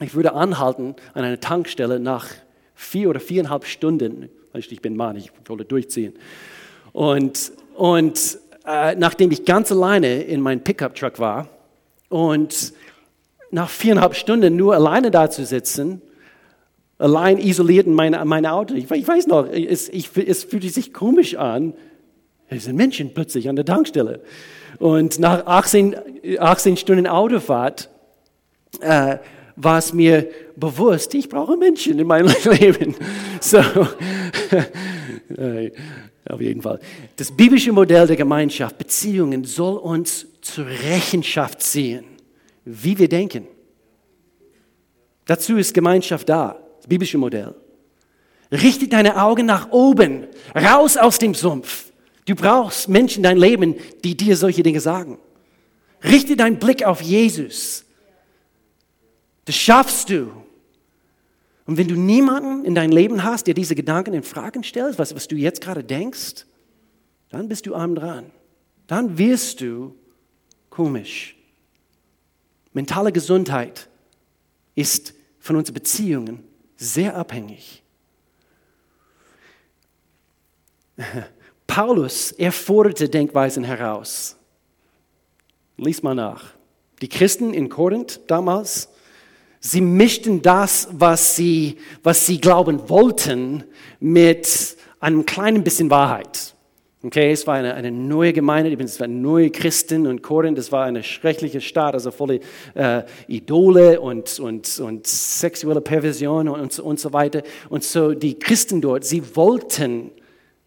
ich würde anhalten an einer Tankstelle nach vier oder viereinhalb Stunden. Ich bin Mann, ich wollte durchziehen. Und, und äh, nachdem ich ganz alleine in meinem Pickup-Truck war und nach viereinhalb Stunden nur alleine da zu sitzen, allein isoliert in meinem meine Auto. Ich, ich, weiß noch, es, ich, es fühlte sich komisch an. Es sind Menschen plötzlich an der Tankstelle. Und nach 18, 18 Stunden Autofahrt äh, war es mir bewusst, ich brauche Menschen in meinem Leben. So, auf jeden Fall. Das biblische Modell der Gemeinschaft, Beziehungen, soll uns zur Rechenschaft ziehen wie wir denken. Dazu ist Gemeinschaft da, das biblische Modell. Richte deine Augen nach oben, raus aus dem Sumpf. Du brauchst Menschen in deinem Leben, die dir solche Dinge sagen. Richte deinen Blick auf Jesus. Das schaffst du. Und wenn du niemanden in deinem Leben hast, der diese Gedanken in Fragen stellt, was, was du jetzt gerade denkst, dann bist du arm dran. Dann wirst du Komisch. Mentale Gesundheit ist von unseren Beziehungen sehr abhängig. Paulus, er forderte Denkweisen heraus. Lies mal nach. Die Christen in Korinth damals, sie mischten das, was sie, was sie glauben wollten, mit einem kleinen bisschen Wahrheit. Okay, es war eine, eine neue Gemeinde, es waren neue Christen und Korinth, es war eine schreckliche Stadt, also volle äh, Idole und, und, und sexuelle Perversion und, und so weiter. Und so die Christen dort, sie wollten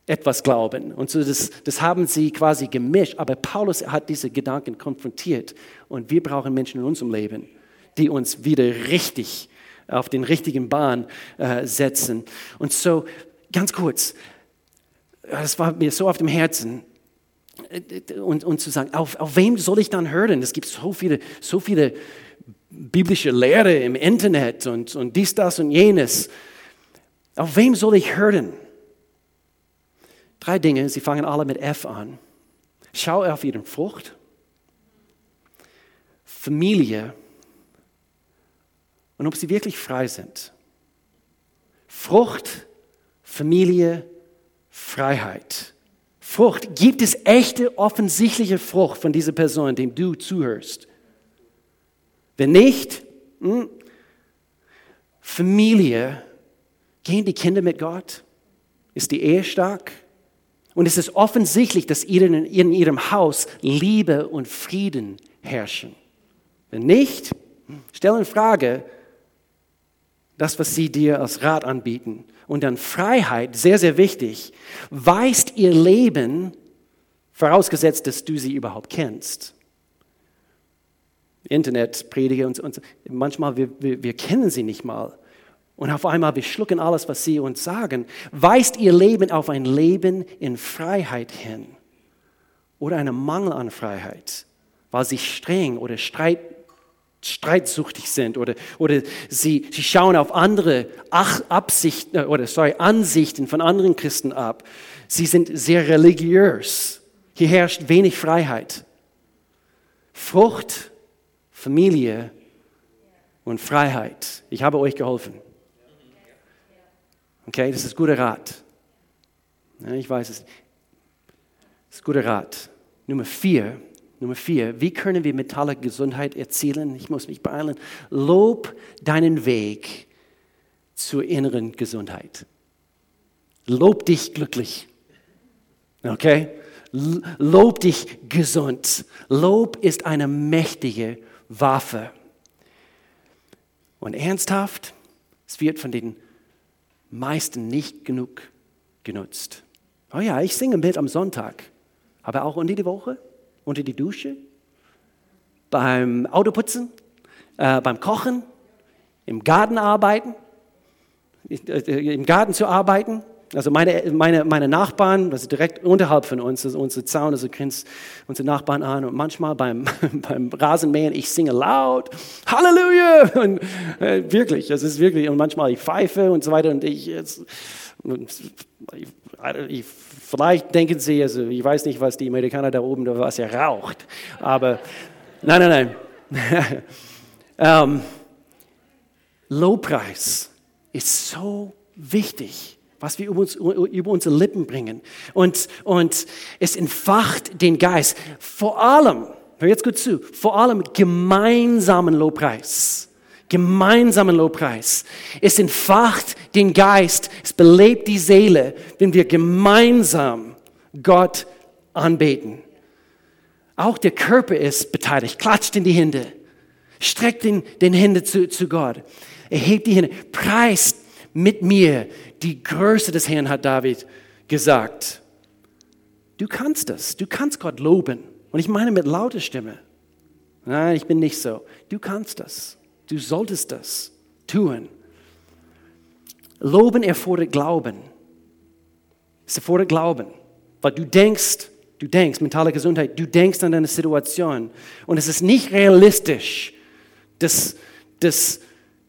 etwas glauben. Und so das, das haben sie quasi gemischt. Aber Paulus hat diese Gedanken konfrontiert. Und wir brauchen Menschen in unserem Leben, die uns wieder richtig auf den richtigen Bahn äh, setzen. Und so, ganz kurz, das war mir so auf dem Herzen. Und, und zu sagen, auf, auf wem soll ich dann hören? Es gibt so viele, so viele biblische Lehre im Internet und, und dies, das und jenes. Auf wem soll ich hören? Drei Dinge, sie fangen alle mit F an. Schau auf ihren Frucht, Familie und ob sie wirklich frei sind. Frucht, Familie, Freiheit. Frucht. Gibt es echte, offensichtliche Frucht von dieser Person, dem du zuhörst? Wenn nicht, hm, Familie, gehen die Kinder mit Gott? Ist die Ehe stark? Und es ist offensichtlich, dass in ihrem Haus Liebe und Frieden herrschen. Wenn nicht, stell in Frage das, was sie dir als Rat anbieten. Und dann Freiheit, sehr, sehr wichtig, weist ihr Leben, vorausgesetzt, dass du sie überhaupt kennst. Internetprediger und, und manchmal wir, wir, wir kennen sie nicht mal. Und auf einmal, wir schlucken alles, was sie uns sagen. Weist ihr Leben auf ein Leben in Freiheit hin oder einen Mangel an Freiheit, weil sie streng oder streit, streitsuchtig sind oder, oder sie, sie schauen auf andere Absichten oder sorry, Ansichten von anderen Christen ab. Sie sind sehr religiös. Hier herrscht wenig Freiheit. Frucht, Familie und Freiheit. Ich habe euch geholfen. Okay, das ist guter Rat. Ja, ich weiß es. Das ist guter Rat. Nummer vier, Nummer vier, wie können wir mentale Gesundheit erzielen? Ich muss mich beeilen. Lob deinen Weg zur inneren Gesundheit. Lob dich glücklich. Okay? Lob dich gesund. Lob ist eine mächtige Waffe. Und ernsthaft, es wird von den meisten nicht genug genutzt. Oh ja, ich singe mit am Sonntag, aber auch unter die Woche, unter die Dusche, beim Autoputzen, äh, beim Kochen, im Garten arbeiten, äh, im Garten zu arbeiten, also meine, meine, meine Nachbarn, also direkt unterhalb von uns, also unser Zaun, also grenzt unsere Nachbarn an und manchmal beim, beim Rasenmähen, ich singe laut, Halleluja! Und äh, wirklich, es ist wirklich, und manchmal ich pfeife und so weiter und ich, jetzt, und ich, vielleicht denken Sie, also ich weiß nicht, was die Amerikaner da oben, was er raucht, aber nein, nein, nein. ähm, Lobpreis ist so wichtig was wir über, uns, über unsere Lippen bringen. Und, und es entfacht den Geist. Vor allem, hör jetzt gut zu, vor allem gemeinsamen Lobpreis. Gemeinsamen Lobpreis. Es entfacht den Geist, es belebt die Seele, wenn wir gemeinsam Gott anbeten. Auch der Körper ist beteiligt, klatscht in die Hände, streckt den, den Hände zu, zu Gott, erhebt die Hände, preist mit mir die Größe des Herrn, hat David gesagt. Du kannst das. Du kannst Gott loben. Und ich meine mit lauter Stimme. Nein, ich bin nicht so. Du kannst das. Du solltest das tun. Loben erfordert Glauben. Es erfordert Glauben. Weil du denkst, du denkst, mentale Gesundheit, du denkst an deine Situation. Und es ist nicht realistisch, dass, dass,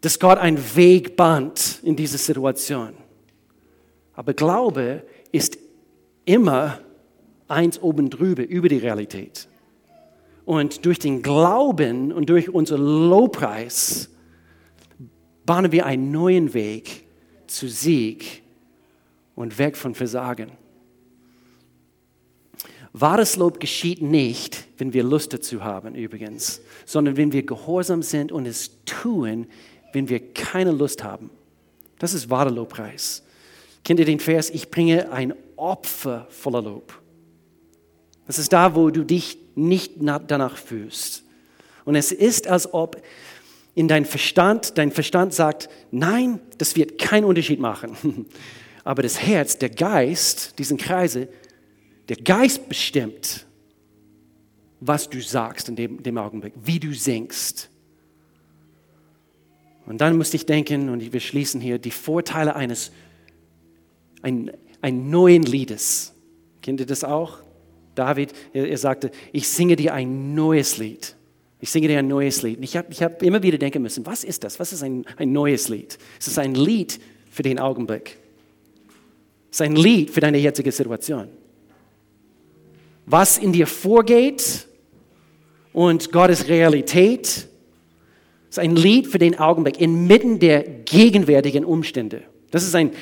dass Gott einen Weg bahnt in diese Situation. Aber Glaube ist immer eins oben drüber, über die Realität. Und durch den Glauben und durch unser Lobpreis bahnen wir einen neuen Weg zu Sieg und weg von Versagen. Wahres Lob geschieht nicht, wenn wir Lust dazu haben, übrigens, sondern wenn wir gehorsam sind und es tun, wenn wir keine Lust haben. Das ist wahrer Lobpreis. Kennt ihr den Vers? Ich bringe ein Opfer voller Lob. Das ist da, wo du dich nicht danach fühlst. Und es ist, als ob in dein Verstand, dein Verstand sagt, nein, das wird keinen Unterschied machen. Aber das Herz, der Geist, diesen Kreise, der Geist bestimmt, was du sagst in dem, dem Augenblick, wie du singst. Und dann musste ich denken, und wir schließen hier, die Vorteile eines ein, ein neuen Liedes. Kennt ihr das auch? David, er, sagte, ich singe dir ein neues Lied. Ich singe dir ein neues Lied. Ich habe ich hab immer wieder denken müssen, was ist das? Was ist ein, ein neues Lied? Es ist ein Lied für den Augenblick. Es ist ein Lied für deine jetzige Situation. Was in dir vorgeht und Gottes Realität ist ein Lied für den Augenblick inmitten der gegenwärtigen Umstände. Das ist ein,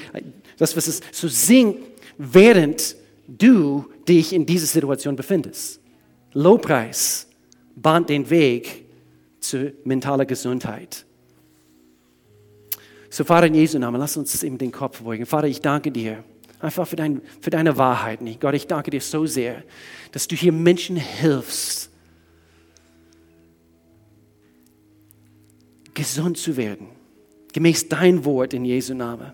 das, was es so singt, während du dich in dieser Situation befindest. Lobpreis bahnt den Weg zu mentaler Gesundheit. So, Vater, in Jesu Namen, lass uns eben den Kopf beugen. Vater, ich danke dir einfach für, dein, für deine Wahrheit. Gott, ich danke dir so sehr, dass du hier Menschen hilfst, gesund zu werden, gemäß dein Wort in Jesu Namen.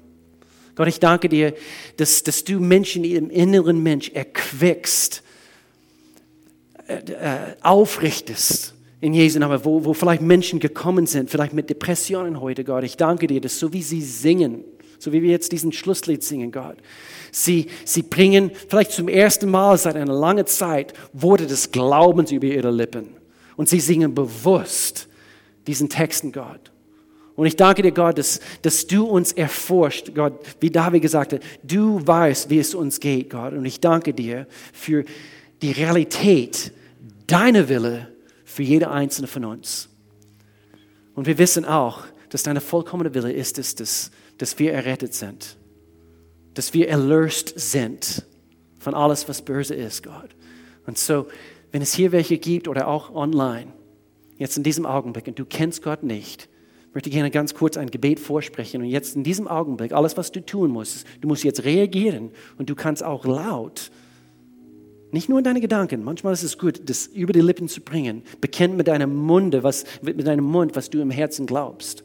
Gott, ich danke dir, dass, dass du Menschen im inneren Mensch erquickst, äh, äh, aufrichtest in Jesu Namen, wo, wo vielleicht Menschen gekommen sind, vielleicht mit Depressionen heute, Gott. Ich danke dir, dass so wie sie singen, so wie wir jetzt diesen Schlusslied singen, Gott, sie, sie bringen vielleicht zum ersten Mal seit einer langen Zeit Worte des Glaubens über ihre Lippen. Und sie singen bewusst diesen Texten, Gott. Und ich danke dir, Gott, dass, dass du uns erforscht, Gott, wie David gesagt hat, du weißt, wie es uns geht, Gott. Und ich danke dir für die Realität deiner Wille für jede einzelne von uns. Und wir wissen auch, dass deine vollkommene Wille ist, ist dass, dass wir errettet sind, dass wir erlöst sind von alles, was böse ist, Gott. Und so, wenn es hier welche gibt oder auch online, jetzt in diesem Augenblick, und du kennst Gott nicht, ich möchte gerne ganz kurz ein Gebet vorsprechen. Und jetzt in diesem Augenblick, alles, was du tun musst, du musst jetzt reagieren und du kannst auch laut, nicht nur in deine Gedanken, manchmal ist es gut, das über die Lippen zu bringen. Bekenn mit deinem Munde, was, mit deinem Mund, was du im Herzen glaubst.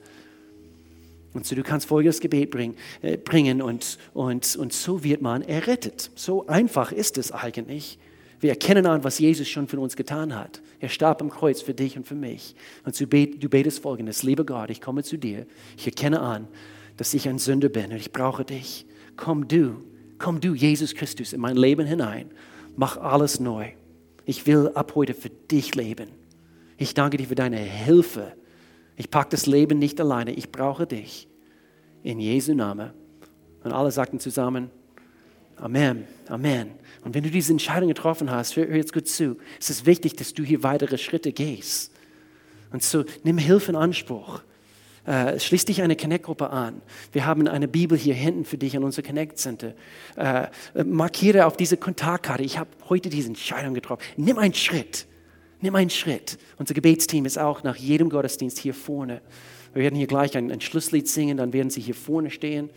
Und so, du kannst folgendes Gebet bringen, äh, bringen und, und, und so wird man errettet. So einfach ist es eigentlich. Wir erkennen an, was Jesus schon für uns getan hat. Er starb am Kreuz für dich und für mich. Und du, betest folgendes, lieber Gott, ich komme zu dir. Ich erkenne an, dass ich ein Sünder bin und ich brauche dich. Komm du, komm du, Jesus Christus, in mein Leben hinein. Mach alles neu. Ich will ab heute für dich leben. Ich danke dir für deine Hilfe. Ich packe das Leben nicht alleine. Ich brauche dich. In Jesu Namen. Und alle sagten zusammen, Amen, Amen. Und wenn du diese Entscheidung getroffen hast, hör, jetzt gut zu, es ist wichtig, dass du hier weitere Schritte gehst. Und so nimm Hilfe in Anspruch. Äh, schließ dich eine Connect-Gruppe an. Wir haben eine Bibel hier hinten für dich an unser Connect-Center. Äh, markiere auf diese Kontaktkarte, ich habe heute diese Entscheidung getroffen. Nimm einen Schritt. Nimm einen Schritt. Unser Gebetsteam ist auch nach jedem Gottesdienst hier vorne. Wir werden hier gleich ein, ein Schlusslied singen, dann werden sie hier vorne stehen.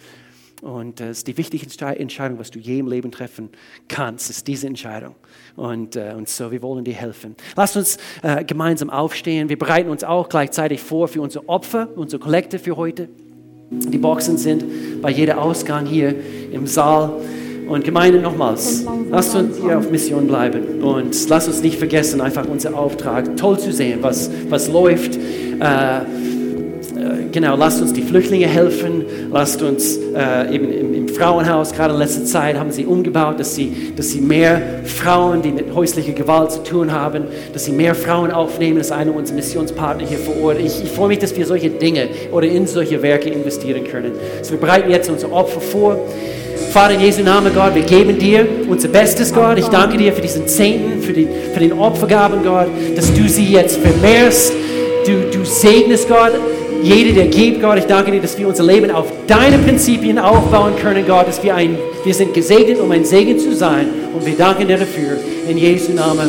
Und das ist die wichtigste Entscheidung, was du je im Leben treffen kannst, ist diese Entscheidung. Und, äh, und so, wir wollen dir helfen. Lass uns äh, gemeinsam aufstehen. Wir bereiten uns auch gleichzeitig vor für unser Opfer, unsere Kollekte für heute. Die Boxen sind bei jeder Ausgang hier im Saal. Und Gemeinde nochmals, lasst uns hier auf Mission bleiben und lasst uns nicht vergessen, einfach unser Auftrag toll zu sehen, was, was läuft. Äh, genau, lasst uns die Flüchtlinge helfen, lasst uns äh, eben im, im, Frauenhaus, gerade in letzter Zeit haben sie umgebaut, dass sie, dass sie mehr Frauen, die mit häuslicher Gewalt zu tun haben, dass sie mehr Frauen aufnehmen, das ist einer unserer Missionspartner hier vor Ort. Ich, ich freue mich, dass wir solche Dinge oder in solche Werke investieren können. Also wir bereiten jetzt unser Opfer vor Vater, in Jesu Namen, Gott, wir geben dir unser Bestes, Gott. Ich danke dir für diesen Zehnten, für, die, für den Opfergaben, Gott, dass du sie jetzt vermehrst. Du, du segnest, Gott, jeder, der gibt, Gott. Ich danke dir, dass wir unser Leben auf deine Prinzipien aufbauen können, Gott, dass wir ein, wir sind gesegnet, um ein Segen zu sein. Und wir danken dir dafür. In Jesu Namen.